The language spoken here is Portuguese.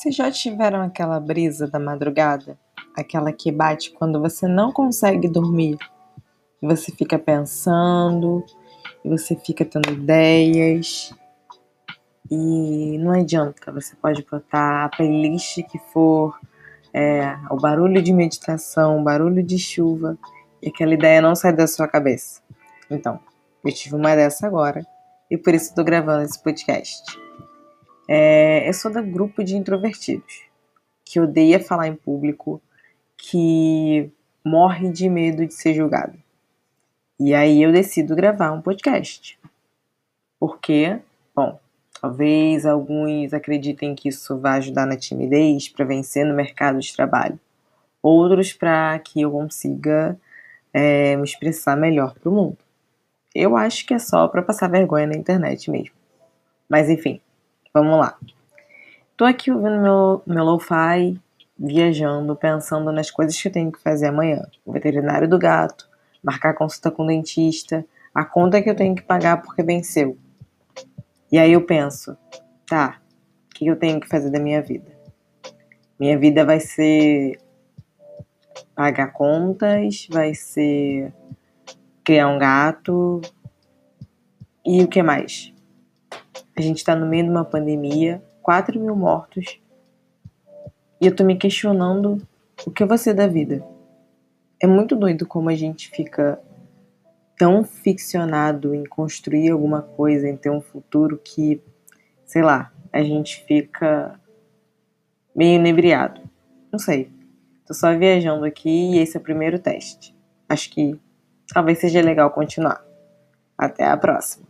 Vocês já tiveram aquela brisa da madrugada? Aquela que bate quando você não consegue dormir? Você fica pensando, e você fica tendo ideias. E não adianta, você pode botar a playlist que for, é, o barulho de meditação, o barulho de chuva, e aquela ideia não sai da sua cabeça. Então, eu tive uma dessa agora, e por isso estou gravando esse podcast. É, eu sou do grupo de introvertidos, que odeia falar em público, que morre de medo de ser julgado. E aí eu decido gravar um podcast. Porque, bom, talvez alguns acreditem que isso vai ajudar na timidez para vencer no mercado de trabalho. Outros para que eu consiga é, me expressar melhor para o mundo. Eu acho que é só para passar vergonha na internet mesmo. Mas enfim, Vamos lá. Tô aqui ouvindo meu, meu lo-fi, viajando, pensando nas coisas que eu tenho que fazer amanhã. O veterinário do gato, marcar consulta com o dentista, a conta que eu tenho que pagar porque venceu. E aí eu penso, tá, o que eu tenho que fazer da minha vida? Minha vida vai ser pagar contas, vai ser criar um gato e o que mais? A gente está no meio de uma pandemia, 4 mil mortos, e eu tô me questionando o que vai ser da vida. É muito doido como a gente fica tão ficcionado em construir alguma coisa, em ter um futuro que, sei lá, a gente fica meio inebriado. Não sei. Tô só viajando aqui e esse é o primeiro teste. Acho que talvez seja legal continuar. Até a próxima.